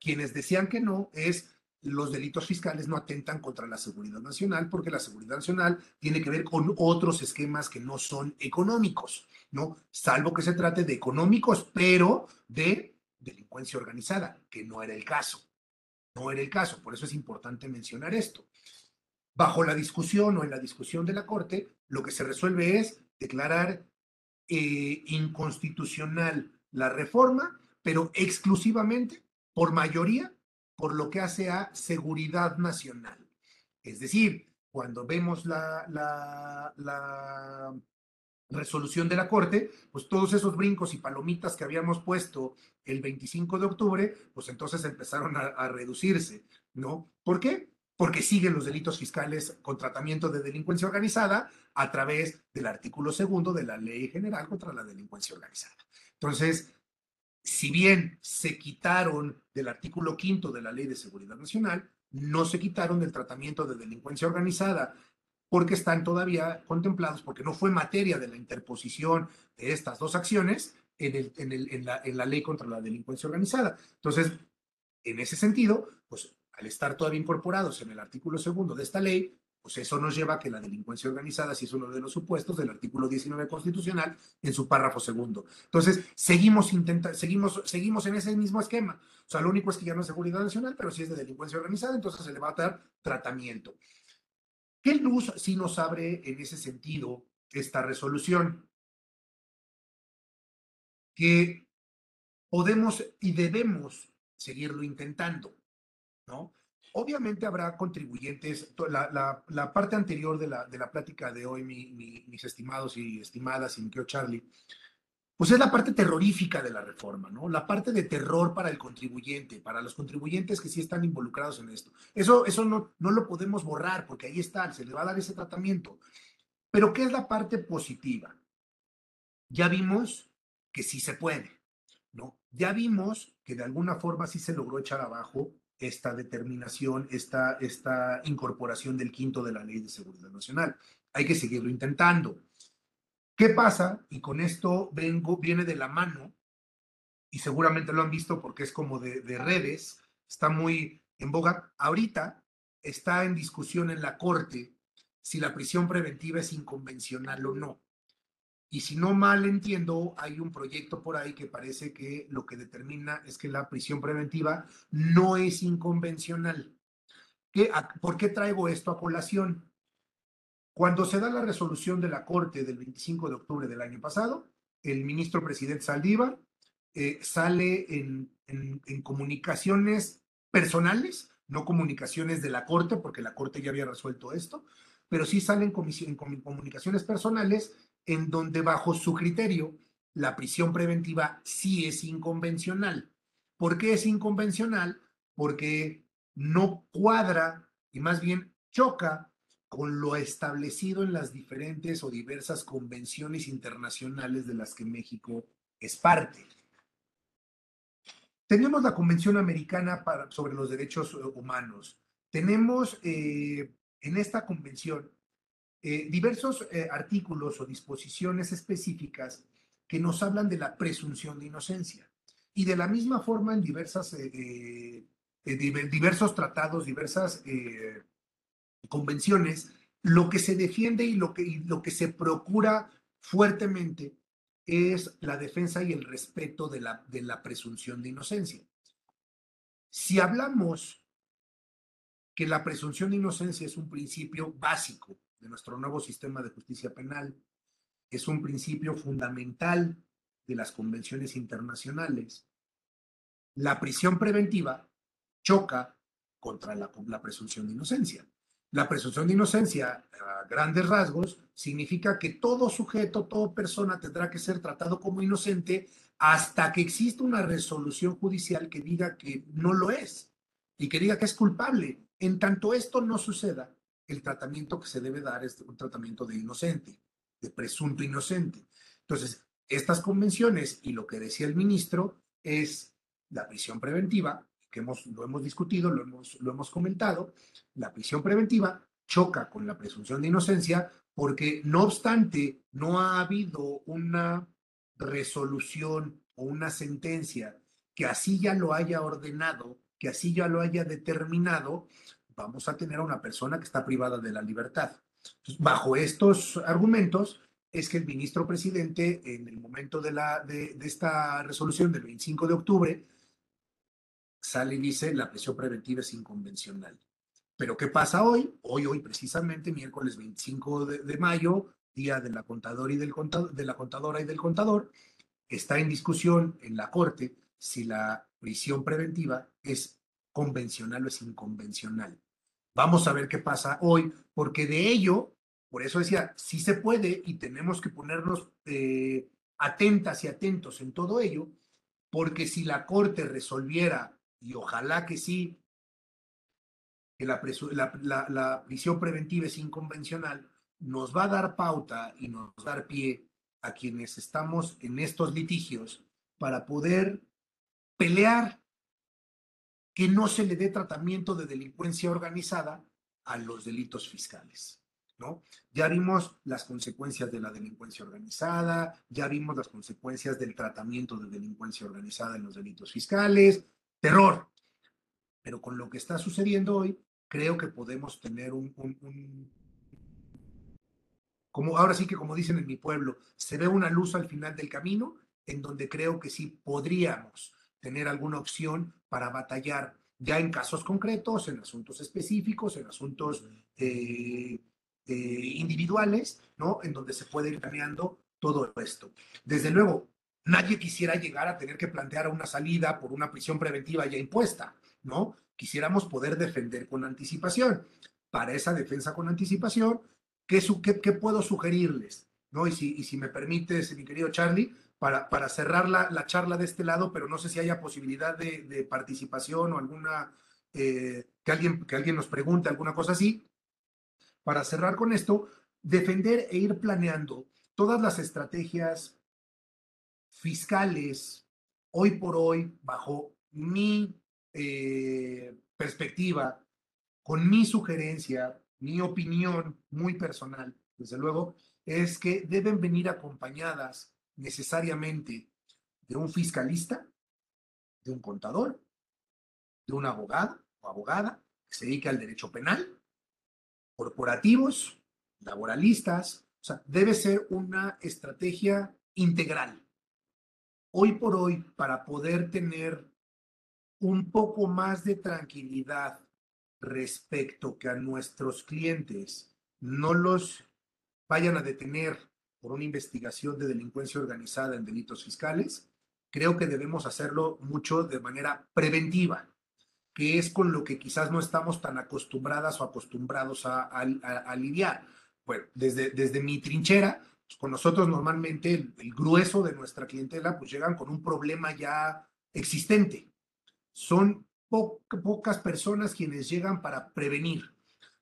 Quienes decían que no es los delitos fiscales no atentan contra la seguridad nacional porque la seguridad nacional tiene que ver con otros esquemas que no son económicos, ¿no? Salvo que se trate de económicos, pero de delincuencia organizada, que no era el caso. No era el caso, por eso es importante mencionar esto. Bajo la discusión o en la discusión de la Corte, lo que se resuelve es declarar eh, inconstitucional la reforma, pero exclusivamente por mayoría por lo que hace a seguridad nacional. Es decir, cuando vemos la, resolución de la Corte, pues todos esos brincos y palomitas que habíamos puesto el 25 de octubre, pues entonces empezaron a, a reducirse, ¿no? ¿Por qué? porque siguen los delitos fiscales con tratamiento de delincuencia organizada a través del artículo segundo de la Ley General contra la Delincuencia Organizada. Entonces, si bien se quitaron del artículo quinto de la Ley de Seguridad Nacional, no se quitaron del tratamiento de delincuencia organizada porque están todavía contemplados, porque no fue materia de la interposición de estas dos acciones en, la, la ley contra la delincuencia organizada. Entonces, en ese sentido, pues al estar todavía incorporados en el artículo segundo de esta ley, pues eso nos lleva a que la delincuencia organizada si es uno de los supuestos del artículo 19 constitucional en su párrafo segundo. Entonces, seguimos intentando, seguimos, seguimos en ese mismo esquema. O sea, lo único es que ya no es seguridad nacional, pero si es de delincuencia organizada, entonces se le va a dar tratamiento. ¿Qué luz sí nos abre en ese sentido esta resolución? Que podemos y debemos seguirlo intentando. ¿no? Obviamente habrá contribuyentes, la, la, parte anterior de la, de la plática de hoy, mis estimados y estimadas, y mi querido Charlie, pues es la parte terrorífica de la reforma, ¿no? La parte de terror para el contribuyente, para los contribuyentes que sí están involucrados en esto. Eso, eso no, no lo podemos borrar porque ahí está, se le va a dar ese tratamiento. Pero ¿qué es la parte positiva? Ya vimos que sí se puede, ¿no? Ya vimos que de alguna forma sí se logró echar abajo esta determinación, esta, esta incorporación del quinto de la Ley de Seguridad Nacional. Hay que seguirlo intentando. ¿Qué pasa? Y con esto vengo, viene de la mano, y seguramente lo han visto porque es como de, de redes, está muy en boga. Ahorita está en discusión en la Corte si la prisión preventiva es inconvencional o no. Y si no mal entiendo, hay un proyecto por ahí que parece que lo que determina es que la prisión preventiva no es inconvencional. ¿Qué, ¿Por qué traigo esto a colación? Cuando se da la resolución de la Corte del 25 de octubre del año pasado, el ministro presidente Saldívar eh, sale en, en, en comunicaciones personales, no comunicaciones de la Corte, porque la Corte ya había resuelto esto, pero sí salen en comunicaciones personales en donde bajo su criterio la prisión preventiva sí es inconvencional. ¿Por qué es inconvencional? Porque no cuadra y más bien choca con lo establecido en las diferentes o diversas convenciones internacionales de las que México es parte. Tenemos la Convención Americana para, sobre los Derechos Humanos. Tenemos eh, en esta convención eh, diversos eh, artículos o disposiciones específicas que nos hablan de la presunción de inocencia. Y de la misma forma en diversas, eh, diversos tratados, diversas convenciones, lo que se defiende y lo que, lo que se procura fuertemente es la defensa y el respeto de la, de la presunción de inocencia. Si hablamos que la presunción de inocencia es un principio básico de nuestro nuevo sistema de justicia penal, es un principio fundamental de las convenciones internacionales. La prisión preventiva choca contra la, presunción de inocencia. La presunción de inocencia, a grandes rasgos, significa que todo sujeto, toda persona tendrá que ser tratado como inocente hasta que exista una resolución judicial que diga que no lo es y que diga que es culpable. En tanto esto no suceda, el tratamiento que se debe dar es un tratamiento de inocente, de presunto inocente. Entonces, estas convenciones y lo que decía el ministro es la prisión preventiva, que hemos, lo hemos discutido, lo hemos, lo hemos comentado, la prisión preventiva choca con la presunción de inocencia porque no obstante no ha habido una resolución o una sentencia que así ya lo haya ordenado que así ya lo haya determinado, vamos a tener a una persona que está privada de la libertad. bajo estos argumentos es que el ministro presidente, en el momento de, la, de, de esta resolución del 25 de octubre, sale y dice la prisión preventiva es inconvencional. Pero ¿qué pasa hoy? Hoy, hoy precisamente, miércoles 25 de, de mayo, día de la, contadora y del contador, de la contadora y del contador, está en discusión en la Corte si la prisión preventiva es convencional o es inconvencional. Vamos a ver qué pasa hoy, porque de ello, por eso decía, sí se puede y tenemos que ponernos eh, atentas y atentos en todo ello, porque si la Corte resolviera, y ojalá que sí, que la, la, la prisión preventiva es inconvencional, nos va a dar pauta y nos va a dar pie a quienes estamos en estos litigios para poder pelear que no se le dé tratamiento de delincuencia organizada a los delitos fiscales. ¿no? Ya vimos las consecuencias de la delincuencia organizada, ya vimos las consecuencias del tratamiento de delincuencia organizada en los delitos fiscales, terror. Pero con lo que está sucediendo hoy, creo que podemos tener un, un, como ahora sí que como dicen en mi pueblo, se ve una luz al final del camino en donde creo que sí podríamos tener alguna opción para batallar ya en casos concretos, en asuntos específicos, en asuntos eh, eh, individuales, ¿no? En donde se puede ir planeando todo esto. Desde luego, nadie quisiera llegar a tener que plantear una salida por una prisión preventiva ya impuesta, ¿no? Quisiéramos poder defender con anticipación. Para esa defensa con anticipación, ¿qué, qué, qué puedo sugerirles? ¿No? Y si, y si me permites, mi querido Charlie, para, para cerrar la, la, charla de este lado, pero no sé si haya posibilidad de, participación o alguna, eh, que, alguien, que alguien nos pregunte, alguna cosa así. Para cerrar con esto, defender e ir planeando todas las estrategias fiscales hoy por hoy, bajo mi eh, perspectiva, con mi sugerencia, mi opinión muy personal, desde luego, es que deben venir acompañadas necesariamente de un fiscalista, de un contador, de un abogado o abogada que se dedique al derecho penal, corporativos, laboralistas, o sea, debe ser una estrategia integral. Hoy por hoy, para poder tener un poco más de tranquilidad respecto que a nuestros clientes no los vayan a detener por una investigación de delincuencia organizada en delitos fiscales, creo que debemos hacerlo mucho de manera preventiva, que es con lo que quizás no estamos tan acostumbradas o acostumbrados a, lidiar. Bueno, desde, desde mi trinchera, pues, con nosotros normalmente el, el, grueso de nuestra clientela pues llegan con un problema ya existente. Son pocas personas quienes llegan para prevenir.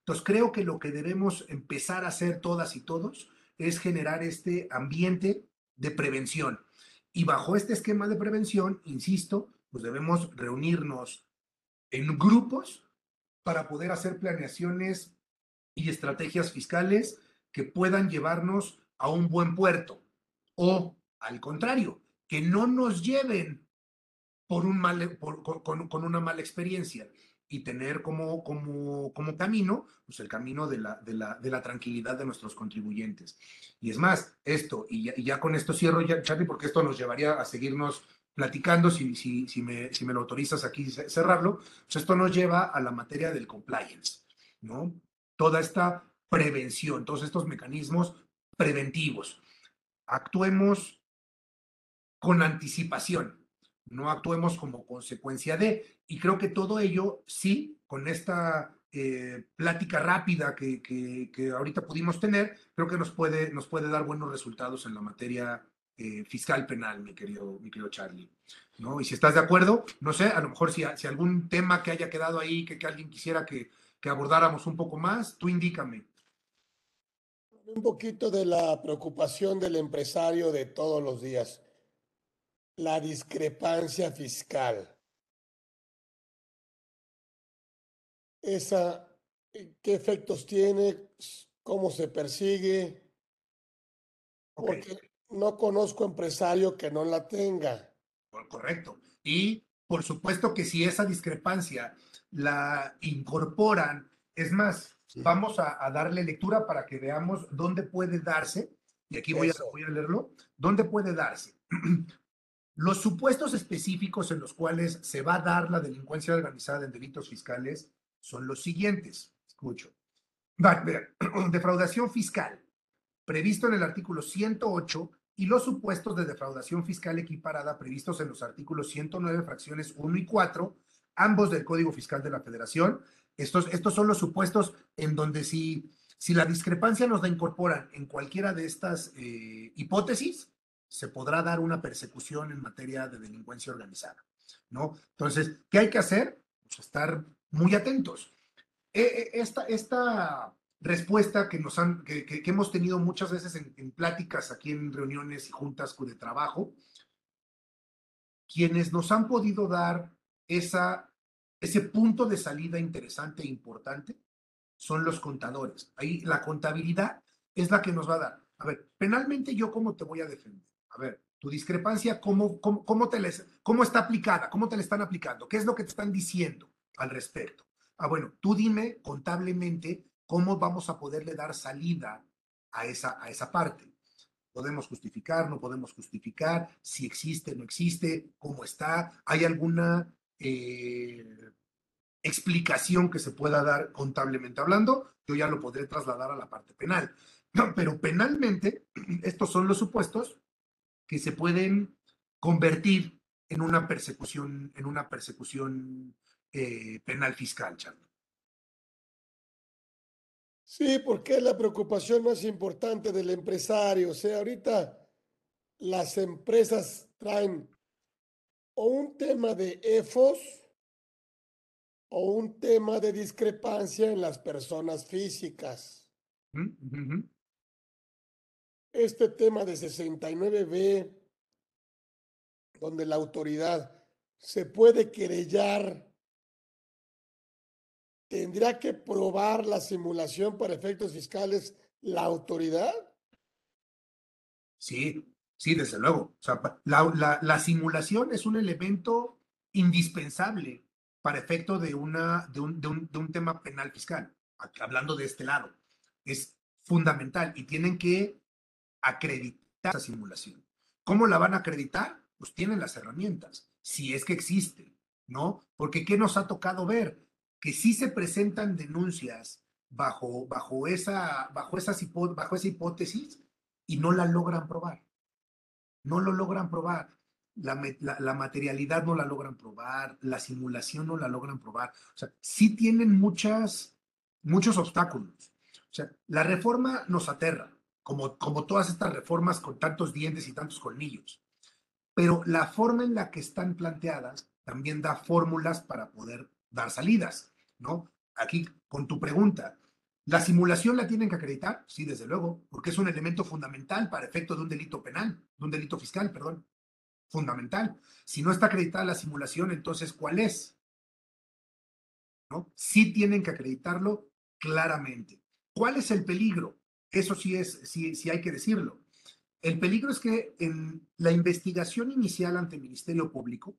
Entonces creo que lo que debemos empezar a hacer todas y todos es generar este ambiente de prevención. Y bajo este esquema de prevención, insisto, pues debemos reunirnos en grupos para poder hacer planeaciones y estrategias fiscales que puedan llevarnos a un buen puerto. O, al contrario, que no nos lleven por un mal, con, con, una mala experiencia y tener como, como, como camino, pues el camino de la, de, la, de la tranquilidad de nuestros contribuyentes. Y es más, esto, y ya, con esto cierro, ya, Charlie, porque esto nos llevaría a seguirnos platicando, si, si, si, me, si me lo autorizas aquí cerrarlo, pues esto nos lleva a la materia del compliance, ¿no? Toda esta prevención, todos estos mecanismos preventivos. Actuemos con anticipación, no actuemos como consecuencia de. Y creo que todo ello, sí, con esta eh, plática rápida que, que, ahorita pudimos tener, creo que nos puede, nos puede dar buenos resultados en la materia eh, fiscal penal, mi querido, mi querido Charlie. ¿no? Y si estás de acuerdo, no sé, a lo mejor si, si algún tema que haya quedado ahí, que, que alguien quisiera que, que abordáramos un poco más, tú indícame. Un poquito de la preocupación del empresario de todos los días la discrepancia fiscal. Esa, eh, ¿qué efectos tiene? ¿Cómo se persigue? Porque no conozco empresario que no la tenga. Correcto. Y por supuesto que si esa discrepancia la incorporan, es más, vamos a, darle lectura para que veamos dónde puede darse, y aquí voy a, voy a leerlo, dónde puede darse. [CLEARS THROAT] Los supuestos específicos en los cuales se va a dar la delincuencia organizada en delitos fiscales son los siguientes. Escucho. [CLEARS THROAT] Defraudación fiscal, previsto en el artículo 108, y los supuestos de defraudación fiscal equiparada previstos en los artículos 109, fracciones 1 y 4, ambos del Código Fiscal de la Federación. Estos, estos son los supuestos en donde si, si la discrepancia nos la incorporan en cualquiera de estas eh, hipótesis, se podrá dar una persecución en materia de delincuencia organizada, ¿no? Entonces, ¿qué hay que hacer? Pues estar muy atentos. E, e, esta, esta respuesta que, nos han, que, que, hemos tenido muchas veces en, pláticas aquí en reuniones y juntas de trabajo, quienes nos han podido dar esa, ese punto de salida interesante e importante son los contadores. Ahí la contabilidad es la que nos va a dar. A ver, penalmente yo cómo te voy a defender. A ver, tu discrepancia, ¿cómo, cómo, te les, ¿cómo está aplicada? ¿Cómo te la están aplicando? ¿Qué es lo que te están diciendo al respecto? Ah, bueno, tú dime contablemente cómo vamos a poderle dar salida a esa, a esa parte. Podemos justificar, no podemos justificar, si existe, no existe, cómo está, hay alguna eh, explicación que se pueda dar contablemente hablando, yo ya lo podré trasladar a la parte penal. pero penalmente, [CLEARS THROAT] estos son los supuestos que se pueden convertir en una persecución, en una persecución eh, penal fiscal, Charlie. Sí, porque es la preocupación más importante del empresario. O sea, ahorita las empresas traen o un tema de EFOS o un tema de discrepancia en las personas físicas este tema de 69B, donde la autoridad se puede querellar, ¿tendrá que probar la simulación para efectos fiscales la autoridad? Sí, sí, desde luego. Sea, la, la, simulación es un elemento indispensable para efecto de, una, de, un, de, un, de un tema penal fiscal, hablando de este lado. Es fundamental y tienen que acreditar esa simulación. ¿Cómo la van a acreditar? Pues tienen las herramientas, si es que existen, ¿no? Porque ¿qué nos ha tocado ver? Que sí se presentan denuncias bajo, bajo, esa, bajo, esas bajo esa hipótesis y no la logran probar. No lo logran probar. La, materialidad no la logran probar, la simulación no la logran probar. O sea, sí tienen muchas, muchos obstáculos. O sea, la reforma nos aterra, como, como todas estas reformas con tantos dientes y tantos colmillos. Pero la forma en la que están planteadas también da fórmulas para poder dar salidas, ¿no? Aquí, con tu pregunta, ¿la simulación la tienen que acreditar? Sí, desde luego, porque es un elemento fundamental para efecto de un delito penal, de un delito fiscal, perdón. Fundamental. Si no está acreditada la simulación, entonces, ¿cuál es? ¿No? Sí tienen que acreditarlo claramente. ¿Cuál es el peligro? Eso sí es, sí, sí hay que decirlo. El peligro es que en la investigación inicial ante el Ministerio Público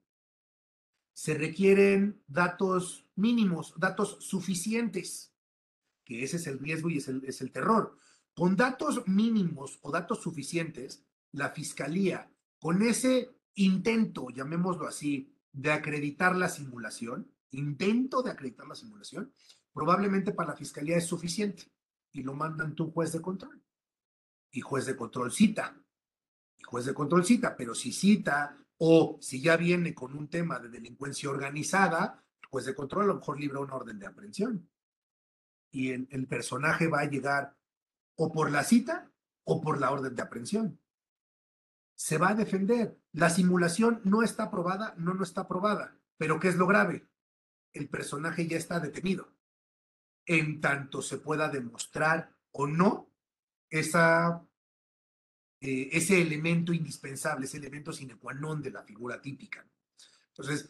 se requieren datos mínimos, datos suficientes, que ese es el riesgo y es el, es el terror. Con datos mínimos o datos suficientes, la Fiscalía, con ese intento, llamémoslo así, de acreditar la simulación, intento de acreditar la simulación, probablemente para la Fiscalía es suficiente y lo mandan tu juez de control. Y juez de control cita. Y juez de control cita, pero si cita o si ya viene con un tema de delincuencia organizada, juez de control a lo mejor libra una orden de aprehensión. Y el, el personaje va a llegar o por la cita o por la orden de aprehensión. Se va a defender. La simulación no está aprobada, no, no está aprobada. Pero ¿qué es lo grave? El personaje ya está detenido en tanto se pueda demostrar o no esa, eh, ese elemento indispensable, ese elemento sine qua non de la figura típica. Entonces,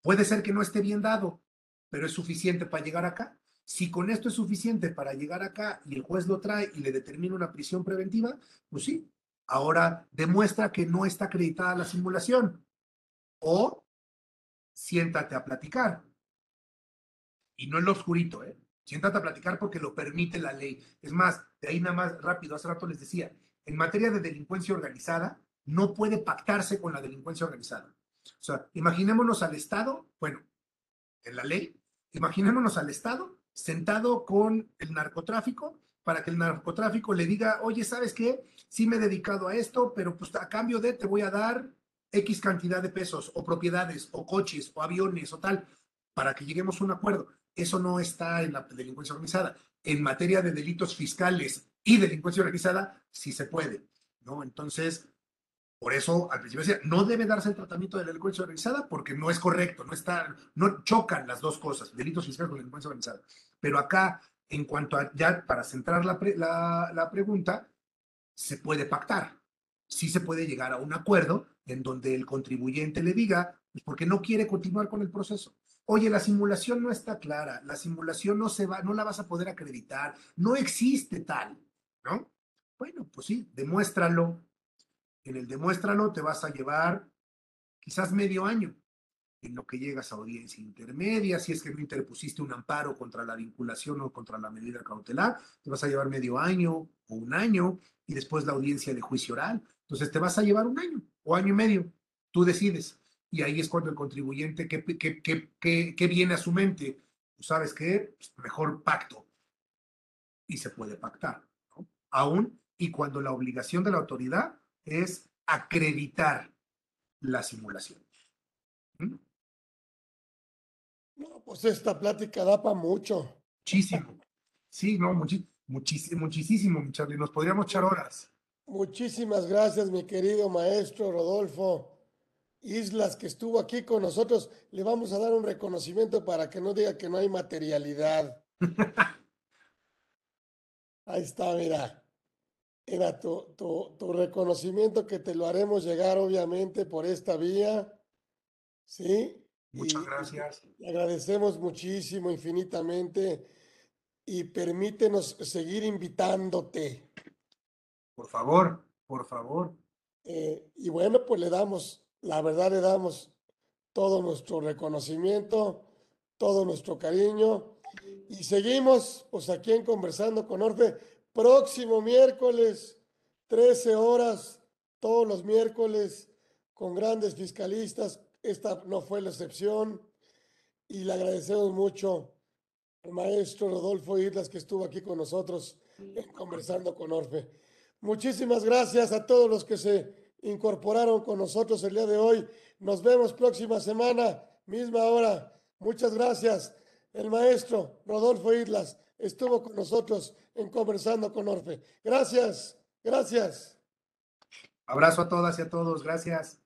puede ser que no esté bien dado, pero es suficiente para llegar acá. Si con esto es suficiente para llegar acá y el juez lo trae y le determina una prisión preventiva, pues sí, ahora demuestra que no está acreditada la simulación. O siéntate a platicar. Y no en lo oscurito, ¿eh? Siéntate a platicar porque lo permite la ley. Es más, de ahí nada más rápido, hace rato les decía, en materia de delincuencia organizada, no puede pactarse con la delincuencia organizada. O sea, imaginémonos al Estado, bueno, en la ley, imaginémonos al Estado sentado con el narcotráfico para que el narcotráfico le diga, oye, ¿sabes qué? Sí me he dedicado a esto, pero pues a cambio de te voy a dar X cantidad de pesos o propiedades o coches o aviones o tal, para que lleguemos a un acuerdo. Eso no está en la delincuencia organizada. En materia de delitos fiscales y delincuencia organizada, sí se puede, ¿no? Entonces, por eso al principio decía, no debe darse el tratamiento de la delincuencia organizada porque no es correcto, no está, no chocan las dos cosas, delitos fiscales con delincuencia organizada. Pero acá, en cuanto a, ya para centrar la, la, pregunta, se puede pactar. Sí se puede llegar a un acuerdo en donde el contribuyente le diga, pues porque no quiere continuar con el proceso. Oye, la simulación no está clara, la simulación no se va, no la vas a poder acreditar, no existe tal, ¿no? Bueno, pues sí, demuéstralo. En el demuéstralo te vas a llevar quizás medio año en lo que llegas a audiencia intermedia, si es que no interpusiste un amparo contra la vinculación o contra la medida cautelar, te vas a llevar medio año o un año y después la audiencia de juicio oral. Entonces te vas a llevar un año o año y medio, tú decides y ahí es cuando el contribuyente, ¿qué, qué, viene a su mente? Pues, ¿Sabes qué? Pues, mejor pacto. Y se puede pactar, ¿no? Aún y cuando la obligación de la autoridad es acreditar la simulación. ¿Mm? No, pues esta plática da para mucho. Muchísimo. Sí, no, muchísimo, muchísimo, Charlie. Nos podríamos echar horas. Muchísimas gracias, mi querido maestro Rodolfo. Islas que estuvo aquí con nosotros, le vamos a dar un reconocimiento para que no diga que no hay materialidad. [LAUGHS] Ahí está, mira. Era tu, tu, reconocimiento que te lo haremos llegar, obviamente, por esta vía. ¿Sí? Muchas gracias. Le agradecemos muchísimo, infinitamente. Y permítenos seguir invitándote. Por favor, por favor. Eh, y bueno, pues le damos la verdad le damos todo nuestro reconocimiento, todo nuestro cariño y seguimos pues aquí en Conversando con Orfe Próximo miércoles, 13 horas, todos los miércoles, con grandes fiscalistas. Esta no fue la excepción. Y le agradecemos mucho al maestro Rodolfo Islas que estuvo aquí con nosotros en conversando con Orfe. Muchísimas gracias a todos los que se incorporaron con nosotros el día de hoy. Nos vemos próxima semana, misma hora. Muchas gracias. El maestro Rodolfo Islas estuvo con nosotros en conversando con Orfe. Gracias, gracias. Abrazo a todas y a todos. Gracias.